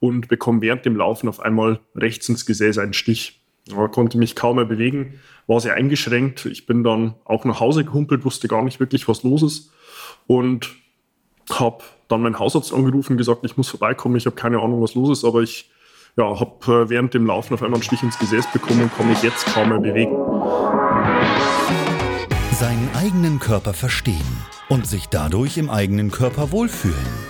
und bekomme während dem Laufen auf einmal rechts ins Gesäß einen Stich. Ja, konnte mich kaum mehr bewegen, war sehr eingeschränkt. Ich bin dann auch nach Hause gehumpelt, wusste gar nicht wirklich, was los ist und habe dann meinen Hausarzt angerufen und gesagt, ich muss vorbeikommen, ich habe keine Ahnung, was los ist, aber ich ja, habe äh, während dem Laufen auf einmal einen Stich ins Gesäß bekommen und kann mich jetzt kaum mehr bewegen. Seinen eigenen Körper verstehen und sich dadurch im eigenen Körper wohlfühlen.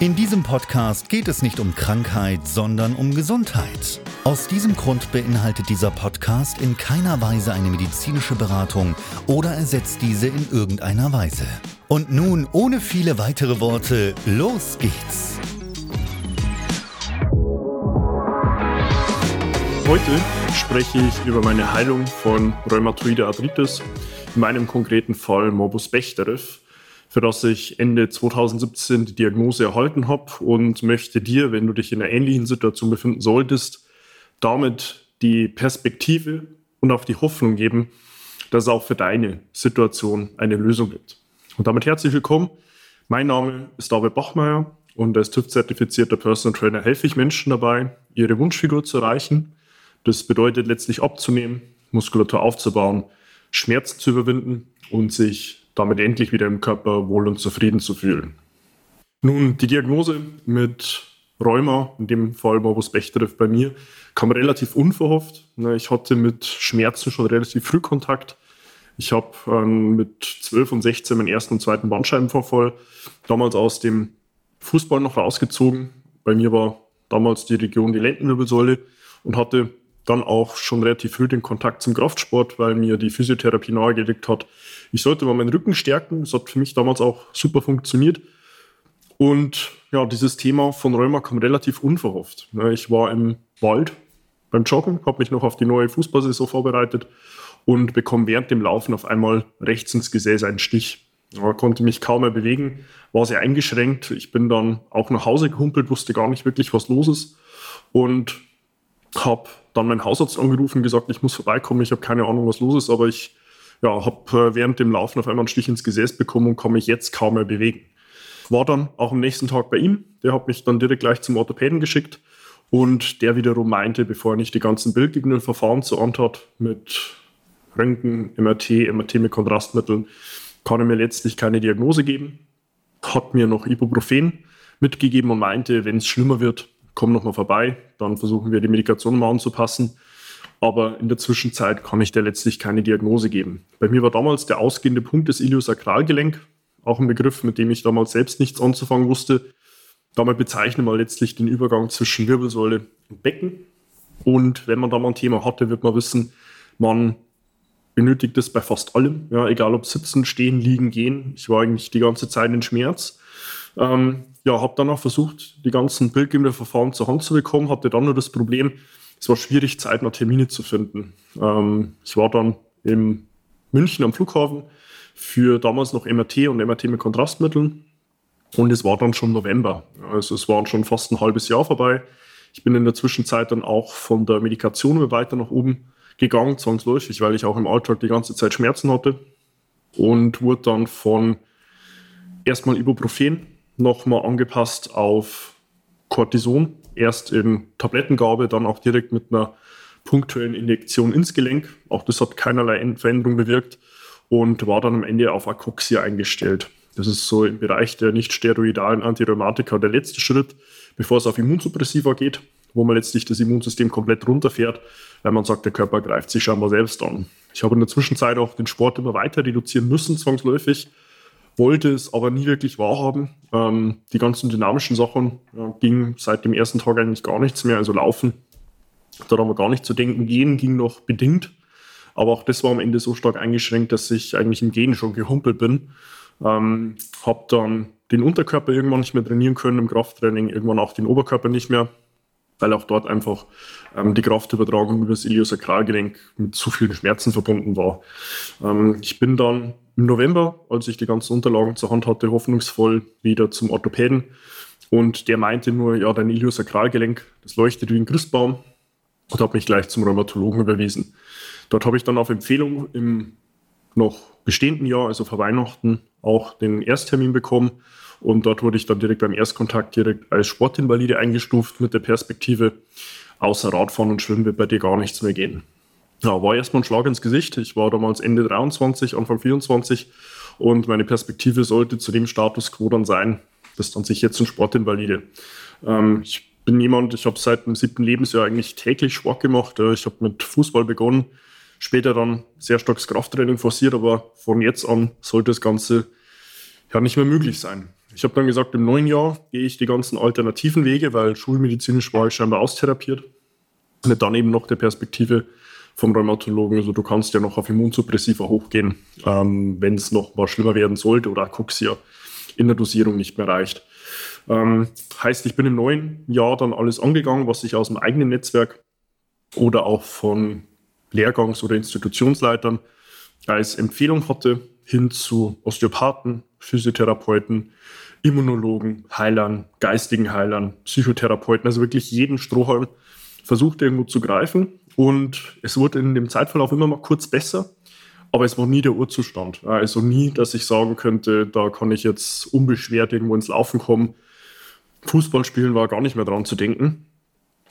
In diesem Podcast geht es nicht um Krankheit, sondern um Gesundheit. Aus diesem Grund beinhaltet dieser Podcast in keiner Weise eine medizinische Beratung oder ersetzt diese in irgendeiner Weise. Und nun, ohne viele weitere Worte, los geht's! Heute spreche ich über meine Heilung von Rheumatoide Arthritis, in meinem konkreten Fall Morbus Bechterew, für das ich Ende 2017 die Diagnose erhalten habe und möchte dir, wenn du dich in einer ähnlichen Situation befinden solltest, damit die Perspektive und auch die Hoffnung geben, dass es auch für deine Situation eine Lösung gibt. Und damit herzlich willkommen. Mein Name ist David Bachmeier und als TÜV-zertifizierter Personal Trainer helfe ich Menschen dabei, ihre Wunschfigur zu erreichen. Das bedeutet letztlich abzunehmen, Muskulatur aufzubauen, Schmerzen zu überwinden und sich damit endlich wieder im Körper wohl und zufrieden zu fühlen. Nun, die Diagnose mit Rheuma, in dem Fall Morbus Bechterew bei mir, kam relativ unverhofft. Ich hatte mit Schmerzen schon relativ früh Kontakt ich habe ähm, mit 12 und 16 meinen ersten und zweiten Bandscheibenvorfall damals aus dem Fußball noch rausgezogen. Bei mir war damals die Region die Lendenwirbelsäule und hatte dann auch schon relativ früh den Kontakt zum Kraftsport, weil mir die Physiotherapie nahegelegt hat, ich sollte mal meinen Rücken stärken. Das hat für mich damals auch super funktioniert. Und ja, dieses Thema von Rheuma kam relativ unverhofft. Ich war im Wald beim Joggen, habe mich noch auf die neue Fußballsaison vorbereitet und bekomme während dem Laufen auf einmal rechts ins Gesäß einen Stich. Ja, konnte mich kaum mehr bewegen, war sehr eingeschränkt. Ich bin dann auch nach Hause gehumpelt, wusste gar nicht wirklich, was los ist und habe dann meinen Hausarzt angerufen und gesagt, ich muss vorbeikommen, ich habe keine Ahnung, was los ist, aber ich ja, habe äh, während dem Laufen auf einmal einen Stich ins Gesäß bekommen und kann mich jetzt kaum mehr bewegen. War dann auch am nächsten Tag bei ihm, der hat mich dann direkt gleich zum Orthopäden geschickt und der wiederum meinte, bevor er nicht die ganzen bildgebenden Verfahren zur Hand hat mit Röntgen, MRT, MRT mit Kontrastmitteln, kann er mir letztlich keine Diagnose geben. Hat mir noch Ibuprofen mitgegeben und meinte, wenn es schlimmer wird, komm noch mal vorbei, dann versuchen wir die Medikation mal anzupassen. Aber in der Zwischenzeit kann ich dir letztlich keine Diagnose geben. Bei mir war damals der ausgehende Punkt des Iliosakralgelenk, auch ein Begriff, mit dem ich damals selbst nichts anzufangen wusste. Damit bezeichnen wir letztlich den Übergang zwischen Wirbelsäule und Becken. Und wenn man da mal ein Thema hatte, wird man wissen, man benötigt es bei fast allem, ja, egal ob sitzen, stehen, liegen, gehen. Ich war eigentlich die ganze Zeit in Schmerz. Ähm, ja, habe dann auch versucht, die ganzen bildgebenden Verfahren zur Hand zu bekommen, hatte dann nur das Problem, es war schwierig, zeitnah Termine zu finden. Ähm, ich war dann in München am Flughafen für damals noch MRT und MRT mit Kontrastmitteln und es war dann schon November. Also es waren schon fast ein halbes Jahr vorbei. Ich bin in der Zwischenzeit dann auch von der Medikation weiter nach oben gegangen, zwangsläufig, weil ich auch im Alltag die ganze Zeit Schmerzen hatte und wurde dann von erstmal Ibuprofen nochmal angepasst auf Cortison, erst in Tablettengabe, dann auch direkt mit einer punktuellen Injektion ins Gelenk. Auch das hat keinerlei Veränderung bewirkt und war dann am Ende auf Akoxia eingestellt. Das ist so im Bereich der nicht steroidalen Antirheumatika der letzte Schritt, bevor es auf Immunsuppressiva geht. wo man letztlich das Immunsystem komplett runterfährt, weil man sagt, der Körper greift sich scheinbar selbst an. Ich habe in der Zwischenzeit auch den Sport immer weiter reduzieren müssen, zwangsläufig, wollte es aber nie wirklich wahrhaben. Ähm, die ganzen dynamischen Sachen ja, ging seit dem ersten Tag eigentlich gar nichts mehr, also laufen. Daran wir gar nicht zu denken. Gehen ging noch bedingt, aber auch das war am Ende so stark eingeschränkt, dass ich eigentlich im Gehen schon gehumpelt bin. Ähm, habe dann den Unterkörper irgendwann nicht mehr trainieren können im Krafttraining, irgendwann auch den Oberkörper nicht mehr weil auch dort einfach ähm, die Kraftübertragung über das Iliosakralgelenk mit zu vielen Schmerzen verbunden war. Ähm, ich bin dann im November, als ich die ganzen Unterlagen zur Hand hatte, hoffnungsvoll wieder zum Orthopäden und der meinte nur, ja, dein Iliosakralgelenk, das leuchtet wie ein Christbaum und hat mich gleich zum Rheumatologen überwiesen. Dort habe ich dann auf Empfehlung im noch bestehenden Jahr, also vor Weihnachten, auch den Ersttermin bekommen und dort wurde ich dann direkt beim Erstkontakt direkt als Sportinvalide eingestuft mit der Perspektive, außer Radfahren und Schwimmen wird bei dir gar nichts mehr gehen. Ja, war erstmal ein Schlag ins Gesicht. Ich war damals Ende 23, Anfang 24 und meine Perspektive sollte zu dem Status quo dann sein, das dann sich jetzt ein Sportinvalide. Ähm, ich bin jemand, ich habe seit dem siebten Lebensjahr eigentlich täglich Sport gemacht. Ich habe mit Fußball begonnen, später dann sehr starkes Krafttraining forciert, aber von jetzt an sollte das Ganze ja nicht mehr möglich sein. Ich habe dann gesagt, im neuen Jahr gehe ich die ganzen alternativen Wege, weil schulmedizinisch war ich scheinbar austherapiert. Mit dann eben noch der Perspektive vom Rheumatologen, also du kannst ja noch auf Immunsuppressiva hochgehen, ähm, wenn es noch mal schlimmer werden sollte oder Akoxia in der Dosierung nicht mehr reicht. Ähm, heißt, ich bin im neuen Jahr dann alles angegangen, was ich aus dem eigenen Netzwerk oder auch von Lehrgangs- oder Institutionsleitern als Empfehlung hatte, hin zu Osteopathen, Physiotherapeuten, Immunologen, Heilern, geistigen Heilern, Psychotherapeuten, also wirklich jeden Strohhalm versucht irgendwo zu greifen. Und es wurde in dem Zeitverlauf immer mal kurz besser, aber es war nie der Urzustand. Also nie, dass ich sagen könnte, da kann ich jetzt unbeschwert irgendwo ins Laufen kommen. Fußball spielen war gar nicht mehr dran zu denken.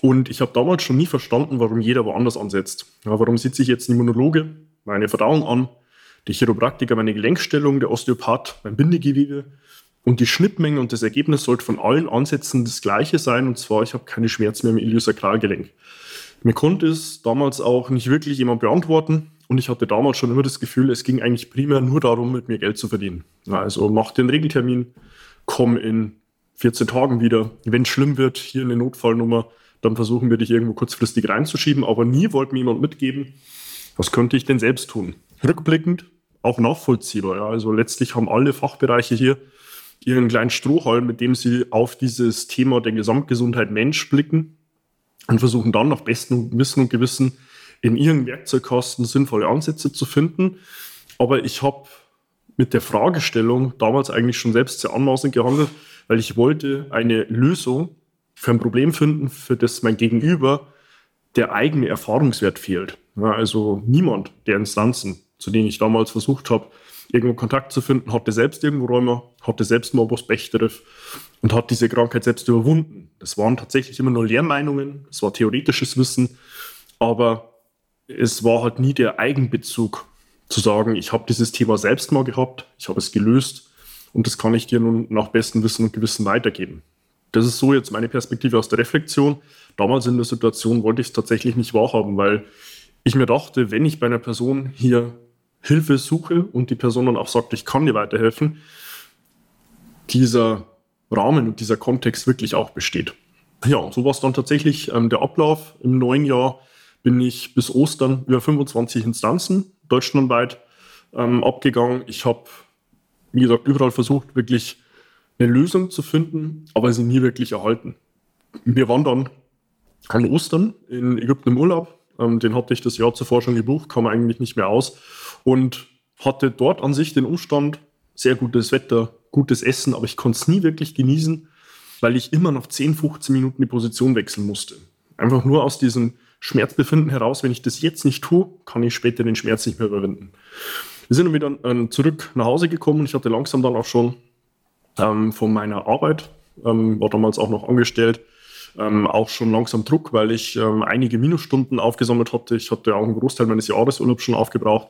Und ich habe damals schon nie verstanden, warum jeder woanders ansetzt. Ja, warum sitze ich jetzt ein Immunologe, meine Verdauung an, der Chiropraktiker meine Gelenkstellung, der Osteopath mein Bindegewebe. Und die Schnittmenge und das Ergebnis sollte von allen Ansätzen das gleiche sein, und zwar, ich habe keine Schmerzen mehr im Iliosakralgelenk. Mir konnte es damals auch nicht wirklich jemand beantworten, und ich hatte damals schon immer das Gefühl, es ging eigentlich primär nur darum, mit mir Geld zu verdienen. Also mach den Regeltermin, komm in 14 Tagen wieder. Wenn es schlimm wird, hier eine Notfallnummer, dann versuchen wir dich irgendwo kurzfristig reinzuschieben. Aber nie wollte mir jemand mitgeben, was könnte ich denn selbst tun. Rückblickend auch nachvollziehbar. Ja. Also letztlich haben alle Fachbereiche hier ihren kleinen Strohhalm, mit dem sie auf dieses Thema der Gesamtgesundheit Mensch blicken und versuchen dann nach bestem Wissen und Gewissen in ihren Werkzeugkasten sinnvolle Ansätze zu finden. Aber ich habe mit der Fragestellung damals eigentlich schon selbst sehr anmaßend gehandelt, weil ich wollte eine Lösung für ein Problem finden, für das mein Gegenüber der eigene Erfahrungswert fehlt. Ja, also niemand der Instanzen zu denen ich damals versucht habe, irgendwo Kontakt zu finden, hatte selbst irgendwo Rheuma, hatte selbst Morbus Bechterew und hat diese Krankheit selbst überwunden. Das waren tatsächlich immer nur Lehrmeinungen, es war theoretisches Wissen, aber es war halt nie der Eigenbezug zu sagen, ich habe dieses Thema selbst mal gehabt, ich habe es gelöst und das kann ich dir nun nach bestem Wissen und Gewissen weitergeben. Das ist so jetzt meine Perspektive aus der Reflexion. Damals in der Situation wollte ich es tatsächlich nicht wahrhaben, weil ich mir dachte, wenn ich bei einer Person hier Hilfe suche und die Person dann auch sagt, ich kann dir weiterhelfen, dieser Rahmen und dieser Kontext wirklich auch besteht. Ja, so war es dann tatsächlich ähm, der Ablauf. Im neuen Jahr bin ich bis Ostern über 25 Instanzen deutschlandweit ähm, abgegangen. Ich habe, wie gesagt, überall versucht, wirklich eine Lösung zu finden, aber sie nie wirklich erhalten. Wir waren dann an Ostern in Ägypten im Urlaub. Ähm, den hatte ich das Jahr zuvor schon gebucht, kam eigentlich nicht mehr aus und hatte dort an sich den Umstand, sehr gutes Wetter, gutes Essen, aber ich konnte es nie wirklich genießen, weil ich immer nach 10, 15 Minuten die Position wechseln musste. Einfach nur aus diesem Schmerzbefinden heraus, wenn ich das jetzt nicht tue, kann ich später den Schmerz nicht mehr überwinden. Wir sind dann wieder äh, zurück nach Hause gekommen. Ich hatte langsam dann auch schon ähm, von meiner Arbeit, ähm, war damals auch noch angestellt, ähm, auch schon langsam Druck, weil ich ähm, einige Minusstunden aufgesammelt hatte. Ich hatte auch einen Großteil meines Jahresurlaubs schon aufgebraucht,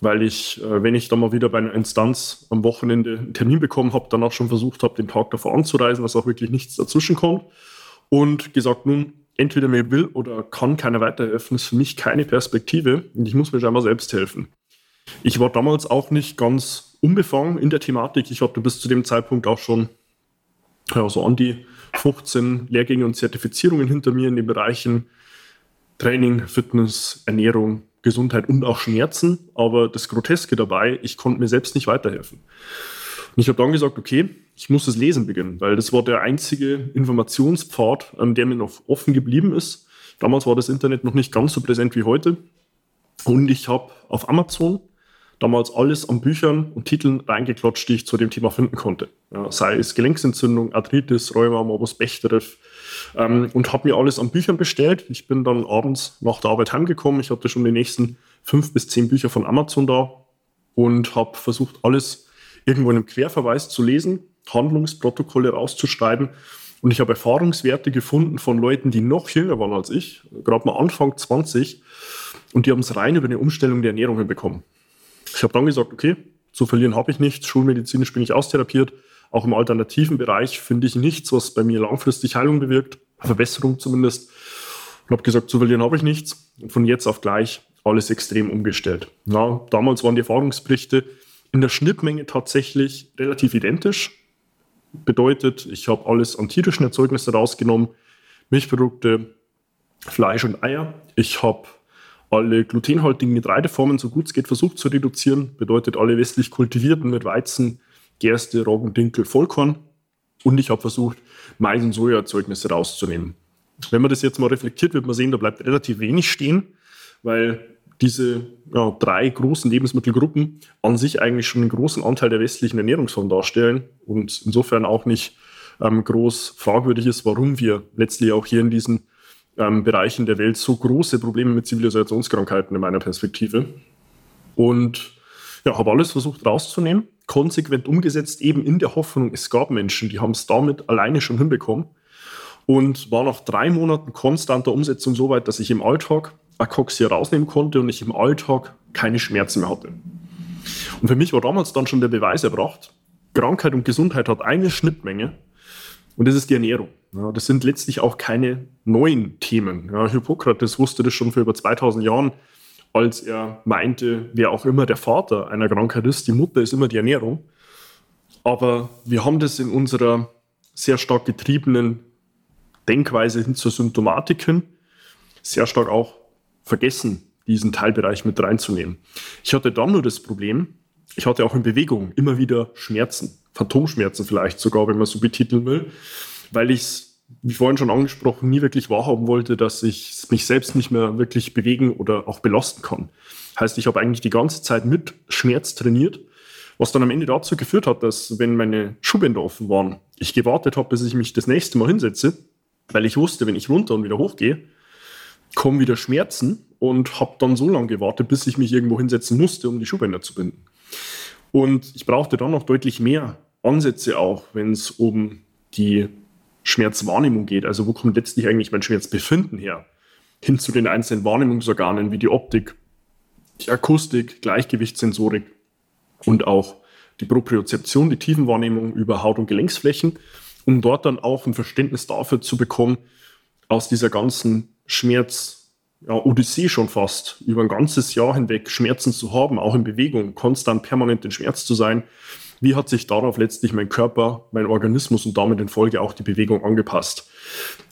weil ich, äh, wenn ich dann mal wieder bei einer Instanz am Wochenende einen Termin bekommen habe, dann auch schon versucht habe, den Tag davor anzureisen, was auch wirklich nichts dazwischen kommt. Und gesagt, nun entweder mir will oder kann keiner weiterhelfen, ist für mich keine Perspektive und ich muss mir scheinbar selbst helfen. Ich war damals auch nicht ganz unbefangen in der Thematik. Ich hatte bis zu dem Zeitpunkt auch schon ja, so an die 15 Lehrgänge und Zertifizierungen hinter mir in den Bereichen Training, Fitness, Ernährung, Gesundheit und auch Schmerzen. Aber das Groteske dabei, ich konnte mir selbst nicht weiterhelfen. Und ich habe dann gesagt, okay, ich muss das Lesen beginnen, weil das war der einzige Informationspfad, der mir noch offen geblieben ist. Damals war das Internet noch nicht ganz so präsent wie heute. Und ich habe auf Amazon damals alles an Büchern und Titeln reingeklatscht, die ich zu dem Thema finden konnte. Ja, sei es Gelenksentzündung, Arthritis, Rheuma, Morbus Bechterew. Ähm, und habe mir alles an Büchern bestellt. Ich bin dann abends nach der Arbeit heimgekommen. Ich hatte schon die nächsten fünf bis zehn Bücher von Amazon da und habe versucht, alles irgendwo in einem Querverweis zu lesen, Handlungsprotokolle rauszuschreiben. Und ich habe Erfahrungswerte gefunden von Leuten, die noch jünger waren als ich, gerade mal Anfang 20, und die haben es rein über eine Umstellung der Ernährung hinbekommen. Ich habe dann gesagt, okay, zu verlieren habe ich nichts, schulmedizinisch bin ich austherapiert. Auch im alternativen Bereich finde ich nichts, was bei mir langfristig Heilung bewirkt, Verbesserung zumindest. Und habe gesagt, zu verlieren habe ich nichts. Und von jetzt auf gleich alles extrem umgestellt. Ja, damals waren die Erfahrungsberichte in der Schnittmenge tatsächlich relativ identisch. Bedeutet, ich habe alles an tierischen Erzeugnissen rausgenommen, Milchprodukte, Fleisch und Eier. Ich habe alle glutenhaltigen Getreideformen, so gut es geht, versucht zu reduzieren. Bedeutet alle westlich kultivierten mit Weizen, Gerste, Roggen, Dinkel, Vollkorn. Und ich habe versucht, Mais- und Sojaerzeugnisse rauszunehmen. Wenn man das jetzt mal reflektiert, wird man sehen, da bleibt relativ wenig stehen, weil diese ja, drei großen Lebensmittelgruppen an sich eigentlich schon einen großen Anteil der westlichen Ernährungsform darstellen und insofern auch nicht ähm, groß fragwürdig ist, warum wir letztlich auch hier in diesen ähm, Bereichen der Welt so große Probleme mit Zivilisationskrankheiten in meiner Perspektive. Und ja, habe alles versucht rauszunehmen, konsequent umgesetzt, eben in der Hoffnung, es gab Menschen, die haben es damit alleine schon hinbekommen und war nach drei Monaten konstanter Umsetzung so weit, dass ich im Alltag Akoxia rausnehmen konnte und ich im Alltag keine Schmerzen mehr hatte. Und für mich war damals dann schon der Beweis erbracht, Krankheit und Gesundheit hat eine Schnittmenge und das ist die Ernährung. Ja, das sind letztlich auch keine neuen Themen. Ja, Hippokrates wusste das schon vor über 2000 Jahren, als er meinte, wer auch immer der Vater einer Krankheit ist, die Mutter ist immer die Ernährung. Aber wir haben das in unserer sehr stark getriebenen Denkweise hin zur Symptomatik hin sehr stark auch vergessen, diesen Teilbereich mit reinzunehmen. Ich hatte dann nur das Problem, ich hatte auch in Bewegung immer wieder Schmerzen, Phantomschmerzen vielleicht sogar, wenn man so betiteln will weil ich es, wie vorhin schon angesprochen, nie wirklich wahrhaben wollte, dass ich mich selbst nicht mehr wirklich bewegen oder auch belasten kann. Heißt, ich habe eigentlich die ganze Zeit mit Schmerz trainiert, was dann am Ende dazu geführt hat, dass, wenn meine Schuhbänder offen waren, ich gewartet habe, bis ich mich das nächste Mal hinsetze, weil ich wusste, wenn ich runter und wieder hochgehe, kommen wieder Schmerzen und habe dann so lange gewartet, bis ich mich irgendwo hinsetzen musste, um die Schuhbänder zu binden. Und ich brauchte dann noch deutlich mehr Ansätze auch, wenn es um die Schmerzwahrnehmung geht. Also wo kommt letztlich eigentlich mein Schmerzbefinden her? Hin zu den einzelnen Wahrnehmungsorganen wie die Optik, die Akustik, Gleichgewichtssensorik und auch die Propriozeption, die Tiefenwahrnehmung über Haut- und Gelenksflächen, um dort dann auch ein Verständnis dafür zu bekommen, aus dieser ganzen Schmerz, ja, Odyssee schon fast, über ein ganzes Jahr hinweg Schmerzen zu haben, auch in Bewegung, konstant permanent in Schmerz zu sein, wie hat sich darauf letztlich mein Körper, mein Organismus und damit in Folge auch die Bewegung angepasst?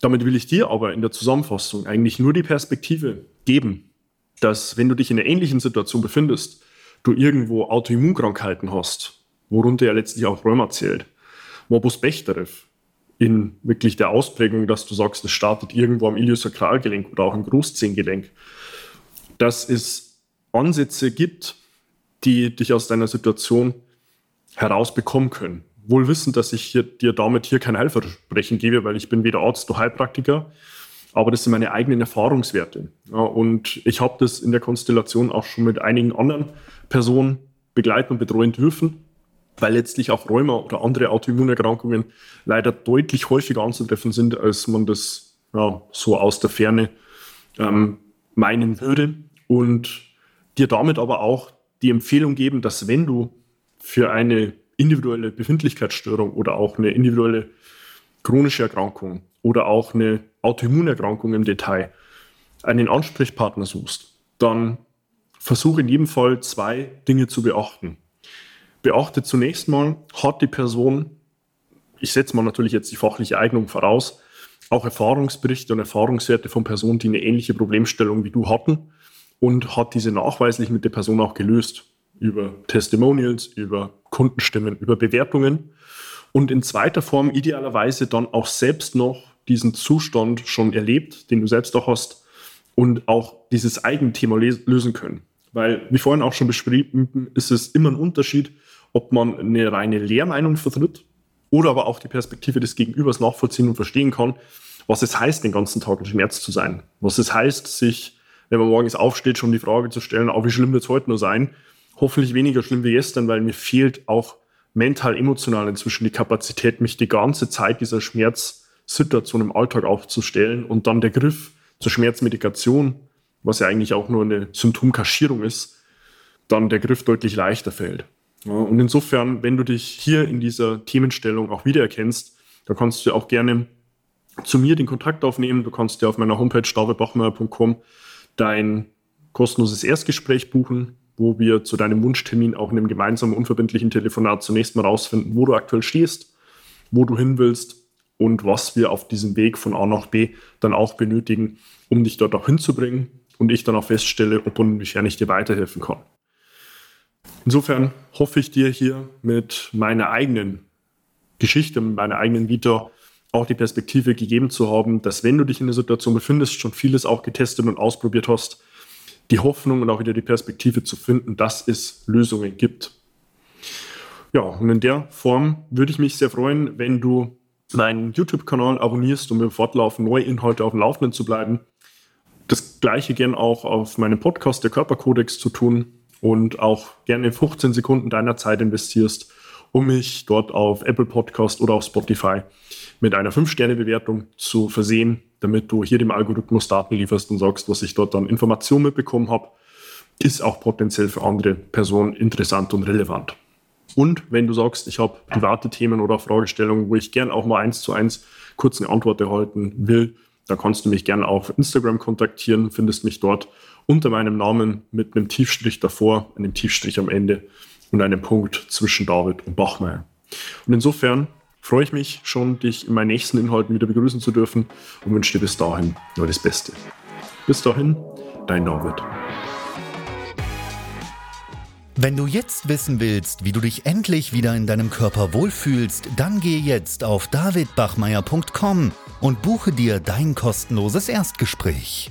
Damit will ich dir aber in der Zusammenfassung eigentlich nur die Perspektive geben, dass wenn du dich in einer ähnlichen Situation befindest, du irgendwo Autoimmunkrankheiten hast, worunter ja letztlich auch Rheuma zählt, Morbus Bechterew, in wirklich der Ausprägung, dass du sagst, es startet irgendwo am Iliosakralgelenk oder auch im Großzehengelenk, dass es Ansätze gibt, die dich aus deiner Situation herausbekommen können. Wohl wissend, dass ich hier, dir damit hier kein Heilversprechen gebe, weil ich bin weder Arzt noch Heilpraktiker, aber das sind meine eigenen Erfahrungswerte. Ja, und ich habe das in der Konstellation auch schon mit einigen anderen Personen begleiten und betreuen dürfen, weil letztlich auch Rheuma oder andere Autoimmunerkrankungen leider deutlich häufiger anzutreffen sind, als man das ja, so aus der Ferne ähm, meinen würde. Und dir damit aber auch die Empfehlung geben, dass wenn du für eine individuelle Befindlichkeitsstörung oder auch eine individuelle chronische Erkrankung oder auch eine Autoimmunerkrankung im Detail einen Ansprechpartner suchst, dann versuche in jedem Fall zwei Dinge zu beachten. Beachte zunächst mal, hat die Person, ich setze mal natürlich jetzt die fachliche Eignung voraus, auch Erfahrungsberichte und Erfahrungswerte von Personen, die eine ähnliche Problemstellung wie du hatten und hat diese nachweislich mit der Person auch gelöst. Über Testimonials, über Kundenstimmen, über Bewertungen. Und in zweiter Form idealerweise dann auch selbst noch diesen Zustand schon erlebt, den du selbst auch hast und auch dieses Eigenthema lösen können. Weil, wie vorhin auch schon beschrieben, ist es immer ein Unterschied, ob man eine reine Lehrmeinung vertritt oder aber auch die Perspektive des Gegenübers nachvollziehen und verstehen kann, was es heißt, den ganzen Tag in Schmerz zu sein. Was es heißt, sich, wenn man morgens aufsteht, schon die Frage zu stellen, oh, wie schlimm wird es heute nur sein? Hoffentlich weniger schlimm wie gestern, weil mir fehlt auch mental, emotional inzwischen die Kapazität, mich die ganze Zeit dieser Schmerzsituation im Alltag aufzustellen und dann der Griff zur Schmerzmedikation, was ja eigentlich auch nur eine Symptomkaschierung ist, dann der Griff deutlich leichter fällt. Und insofern, wenn du dich hier in dieser Themenstellung auch wiedererkennst, da kannst du auch gerne zu mir den Kontakt aufnehmen. Du kannst dir auf meiner Homepage davidbachmeier.com dein kostenloses Erstgespräch buchen, wo wir zu deinem Wunschtermin auch in einem gemeinsamen unverbindlichen Telefonat zunächst mal rausfinden, wo du aktuell stehst, wo du hin willst und was wir auf diesem Weg von A nach B dann auch benötigen, um dich dort auch hinzubringen und ich dann auch feststelle, ob und inwiefern ich dir weiterhelfen kann. Insofern hoffe ich dir hier mit meiner eigenen Geschichte, mit meiner eigenen Vita auch die Perspektive gegeben zu haben, dass wenn du dich in der Situation befindest, schon vieles auch getestet und ausprobiert hast, die Hoffnung und auch wieder die Perspektive zu finden, dass es Lösungen gibt. Ja, und in der Form würde ich mich sehr freuen, wenn du meinen YouTube-Kanal abonnierst, um im Fortlaufen neue Inhalte auf dem Laufenden zu bleiben. Das gleiche gern auch auf meinem Podcast, der Körperkodex, zu tun und auch gerne 15 Sekunden deiner Zeit investierst, um mich dort auf Apple Podcast oder auf Spotify mit einer 5-Sterne-Bewertung zu versehen, damit du hier dem Algorithmus Daten lieferst und sagst, was ich dort an Informationen mitbekommen habe, ist auch potenziell für andere Personen interessant und relevant. Und wenn du sagst, ich habe private Themen oder Fragestellungen, wo ich gern auch mal eins zu eins kurz eine Antwort erhalten will, da kannst du mich gerne auf Instagram kontaktieren, findest mich dort unter meinem Namen mit einem Tiefstrich davor, einem Tiefstrich am Ende und einem Punkt zwischen David und Bachmeier. Und insofern freue ich mich schon, dich in meinen nächsten Inhalten wieder begrüßen zu dürfen und wünsche dir bis dahin nur das Beste. Bis dahin, dein David. Wenn du jetzt wissen willst, wie du dich endlich wieder in deinem Körper wohlfühlst, dann geh jetzt auf davidbachmeier.com und buche dir dein kostenloses Erstgespräch.